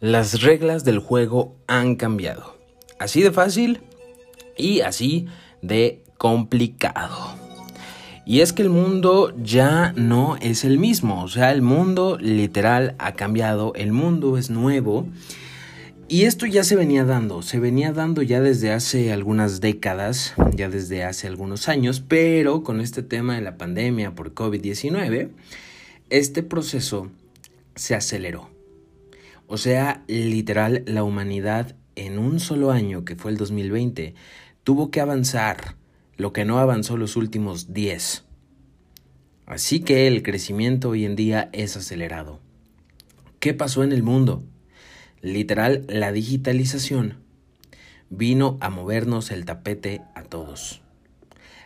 Las reglas del juego han cambiado. Así de fácil y así de complicado. Y es que el mundo ya no es el mismo, o sea, el mundo literal ha cambiado, el mundo es nuevo. Y esto ya se venía dando, se venía dando ya desde hace algunas décadas, ya desde hace algunos años, pero con este tema de la pandemia por COVID-19, este proceso se aceleró. O sea, literal, la humanidad en un solo año, que fue el 2020, tuvo que avanzar lo que no avanzó los últimos 10. Así que el crecimiento hoy en día es acelerado. ¿Qué pasó en el mundo? Literal, la digitalización vino a movernos el tapete a todos.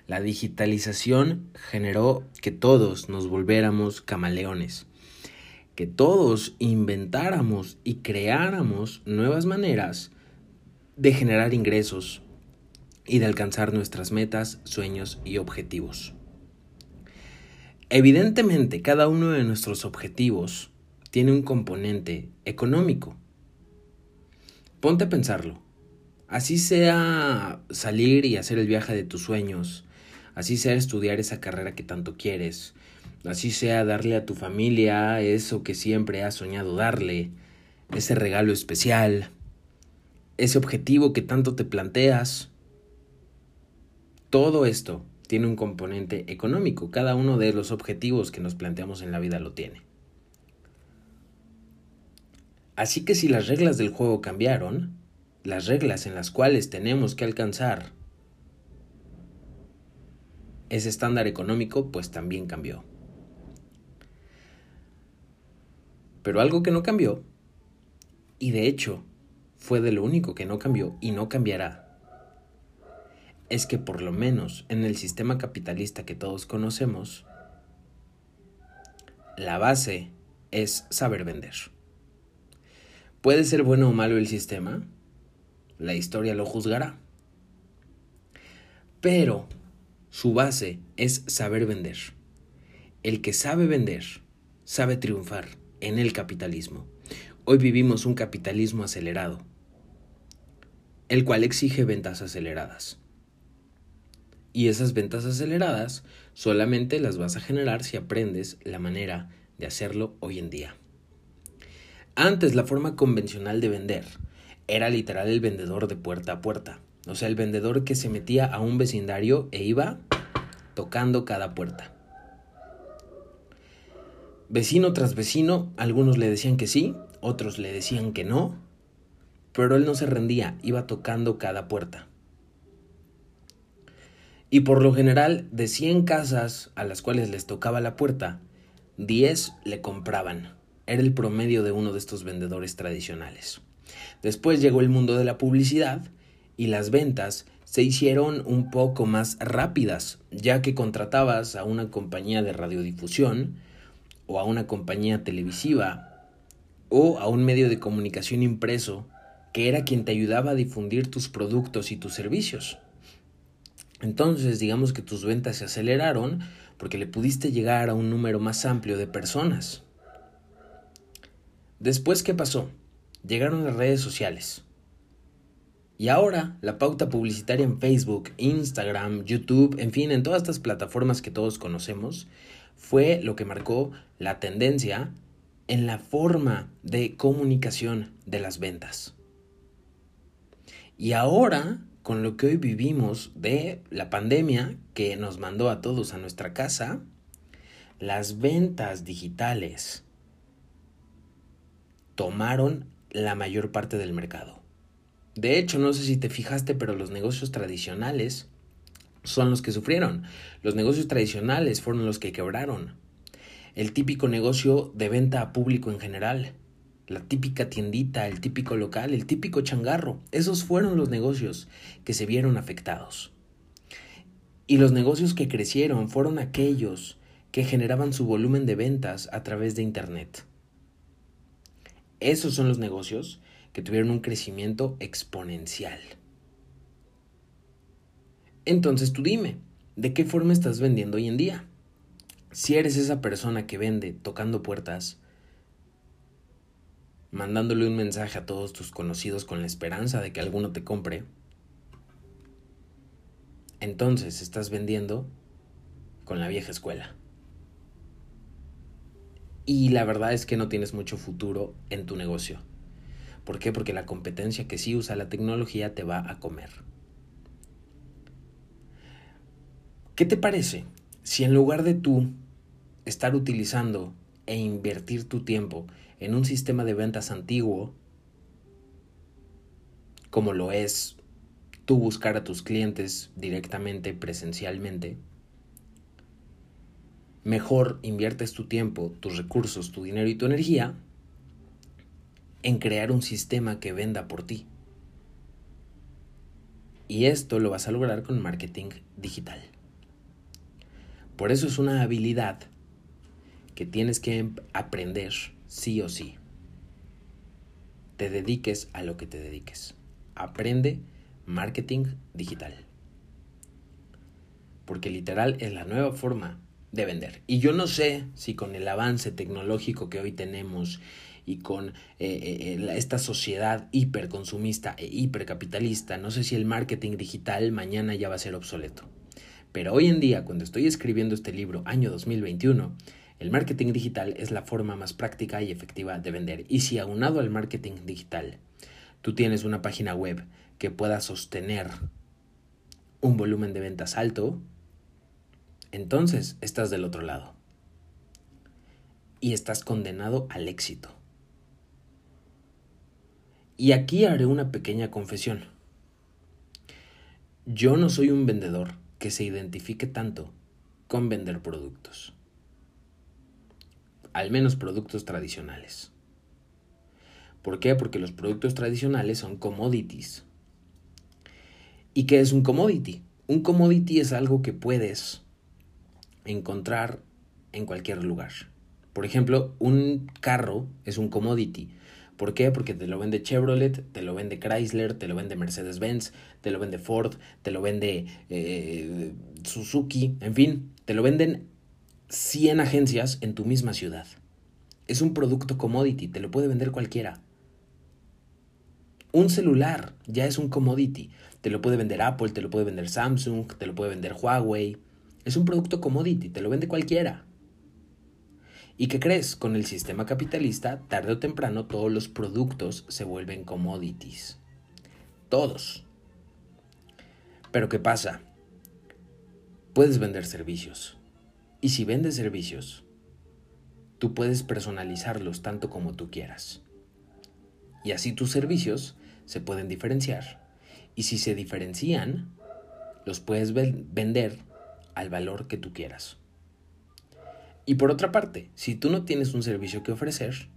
La digitalización generó que todos nos volviéramos camaleones que todos inventáramos y creáramos nuevas maneras de generar ingresos y de alcanzar nuestras metas, sueños y objetivos. Evidentemente, cada uno de nuestros objetivos tiene un componente económico. Ponte a pensarlo. Así sea salir y hacer el viaje de tus sueños, así sea estudiar esa carrera que tanto quieres, Así sea darle a tu familia eso que siempre has soñado darle, ese regalo especial, ese objetivo que tanto te planteas. Todo esto tiene un componente económico. Cada uno de los objetivos que nos planteamos en la vida lo tiene. Así que si las reglas del juego cambiaron, las reglas en las cuales tenemos que alcanzar ese estándar económico, pues también cambió. Pero algo que no cambió, y de hecho fue de lo único que no cambió y no cambiará, es que por lo menos en el sistema capitalista que todos conocemos, la base es saber vender. ¿Puede ser bueno o malo el sistema? La historia lo juzgará. Pero su base es saber vender. El que sabe vender, sabe triunfar en el capitalismo. Hoy vivimos un capitalismo acelerado, el cual exige ventas aceleradas. Y esas ventas aceleradas solamente las vas a generar si aprendes la manera de hacerlo hoy en día. Antes la forma convencional de vender era literal el vendedor de puerta a puerta, o sea, el vendedor que se metía a un vecindario e iba tocando cada puerta. Vecino tras vecino, algunos le decían que sí, otros le decían que no, pero él no se rendía, iba tocando cada puerta. Y por lo general, de 100 casas a las cuales les tocaba la puerta, 10 le compraban. Era el promedio de uno de estos vendedores tradicionales. Después llegó el mundo de la publicidad y las ventas se hicieron un poco más rápidas, ya que contratabas a una compañía de radiodifusión, o a una compañía televisiva o a un medio de comunicación impreso que era quien te ayudaba a difundir tus productos y tus servicios. Entonces, digamos que tus ventas se aceleraron porque le pudiste llegar a un número más amplio de personas. Después, ¿qué pasó? Llegaron las redes sociales. Y ahora la pauta publicitaria en Facebook, Instagram, YouTube, en fin, en todas estas plataformas que todos conocemos, fue lo que marcó la tendencia en la forma de comunicación de las ventas. Y ahora, con lo que hoy vivimos de la pandemia que nos mandó a todos a nuestra casa, las ventas digitales tomaron la mayor parte del mercado. De hecho, no sé si te fijaste, pero los negocios tradicionales son los que sufrieron. Los negocios tradicionales fueron los que quebraron. El típico negocio de venta a público en general. La típica tiendita, el típico local, el típico changarro. Esos fueron los negocios que se vieron afectados. Y los negocios que crecieron fueron aquellos que generaban su volumen de ventas a través de Internet. Esos son los negocios que tuvieron un crecimiento exponencial. Entonces tú dime, ¿de qué forma estás vendiendo hoy en día? Si eres esa persona que vende tocando puertas, mandándole un mensaje a todos tus conocidos con la esperanza de que alguno te compre, entonces estás vendiendo con la vieja escuela. Y la verdad es que no tienes mucho futuro en tu negocio. ¿Por qué? Porque la competencia que sí usa la tecnología te va a comer. ¿Qué te parece si en lugar de tú estar utilizando e invertir tu tiempo en un sistema de ventas antiguo, como lo es tú buscar a tus clientes directamente, presencialmente, mejor inviertes tu tiempo, tus recursos, tu dinero y tu energía en crear un sistema que venda por ti. Y esto lo vas a lograr con marketing digital. Por eso es una habilidad que tienes que aprender sí o sí. Te dediques a lo que te dediques. Aprende marketing digital. Porque literal es la nueva forma de vender. Y yo no sé si con el avance tecnológico que hoy tenemos y con eh, eh, eh, esta sociedad hiperconsumista e hipercapitalista, no sé si el marketing digital mañana ya va a ser obsoleto. Pero hoy en día, cuando estoy escribiendo este libro, año 2021, el marketing digital es la forma más práctica y efectiva de vender. Y si aunado al marketing digital, tú tienes una página web que pueda sostener un volumen de ventas alto, entonces estás del otro lado. Y estás condenado al éxito. Y aquí haré una pequeña confesión. Yo no soy un vendedor que se identifique tanto con vender productos. Al menos productos tradicionales. ¿Por qué? Porque los productos tradicionales son commodities. ¿Y qué es un commodity? Un commodity es algo que puedes encontrar en cualquier lugar. Por ejemplo, un carro es un commodity. ¿Por qué? Porque te lo vende Chevrolet, te lo vende Chrysler, te lo vende Mercedes-Benz, te lo vende Ford, te lo vende eh, Suzuki, en fin, te lo venden 100 agencias en tu misma ciudad. Es un producto commodity, te lo puede vender cualquiera. Un celular ya es un commodity. Te lo puede vender Apple, te lo puede vender Samsung, te lo puede vender Huawei. Es un producto commodity, te lo vende cualquiera. ¿Y qué crees? Con el sistema capitalista, tarde o temprano todos los productos se vuelven commodities. Todos. Pero ¿qué pasa? Puedes vender servicios. Y si vendes servicios, tú puedes personalizarlos tanto como tú quieras. Y así tus servicios se pueden diferenciar. Y si se diferencian, los puedes vender al valor que tú quieras. Y por otra parte, si tú no tienes un servicio que ofrecer,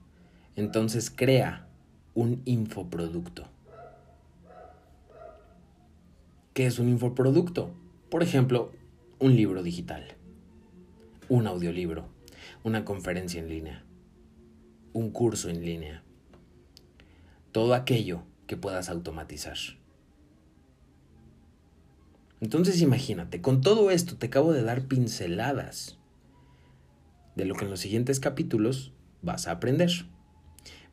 entonces crea un infoproducto. ¿Qué es un infoproducto? Por ejemplo, un libro digital, un audiolibro, una conferencia en línea, un curso en línea, todo aquello que puedas automatizar. Entonces imagínate, con todo esto te acabo de dar pinceladas de lo que en los siguientes capítulos vas a aprender.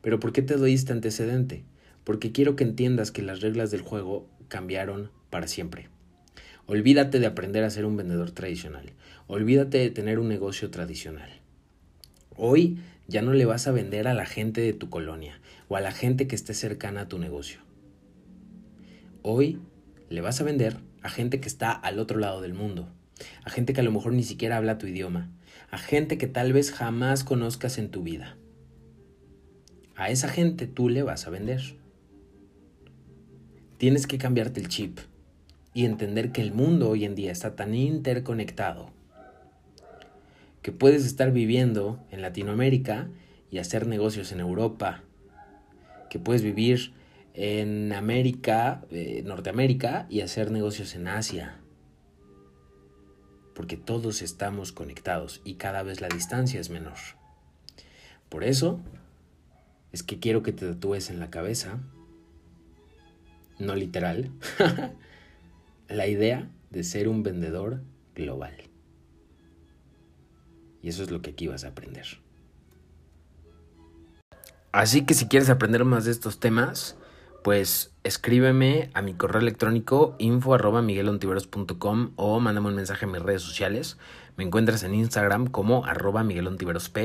Pero ¿por qué te doy este antecedente? Porque quiero que entiendas que las reglas del juego cambiaron para siempre. Olvídate de aprender a ser un vendedor tradicional. Olvídate de tener un negocio tradicional. Hoy ya no le vas a vender a la gente de tu colonia o a la gente que esté cercana a tu negocio. Hoy le vas a vender a gente que está al otro lado del mundo, a gente que a lo mejor ni siquiera habla tu idioma, a gente que tal vez jamás conozcas en tu vida. A esa gente tú le vas a vender. Tienes que cambiarte el chip y entender que el mundo hoy en día está tan interconectado que puedes estar viviendo en Latinoamérica y hacer negocios en Europa, que puedes vivir en América, eh, Norteamérica y hacer negocios en Asia. Porque todos estamos conectados y cada vez la distancia es menor. Por eso es que quiero que te tatúes en la cabeza, no literal, la idea de ser un vendedor global. Y eso es lo que aquí vas a aprender. Así que si quieres aprender más de estos temas, pues escríbeme a mi correo electrónico info arroba miguelontiveros.com o mándame un mensaje en mis redes sociales. Me encuentras en Instagram como arroba miguelontiverosp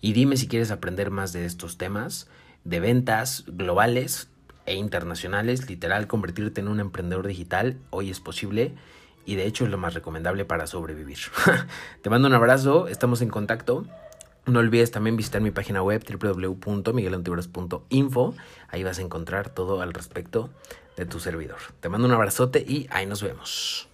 y dime si quieres aprender más de estos temas de ventas globales e internacionales. Literal, convertirte en un emprendedor digital hoy es posible y de hecho es lo más recomendable para sobrevivir. Te mando un abrazo, estamos en contacto. No olvides también visitar mi página web www.miguelantiveros.info. Ahí vas a encontrar todo al respecto de tu servidor. Te mando un abrazote y ahí nos vemos.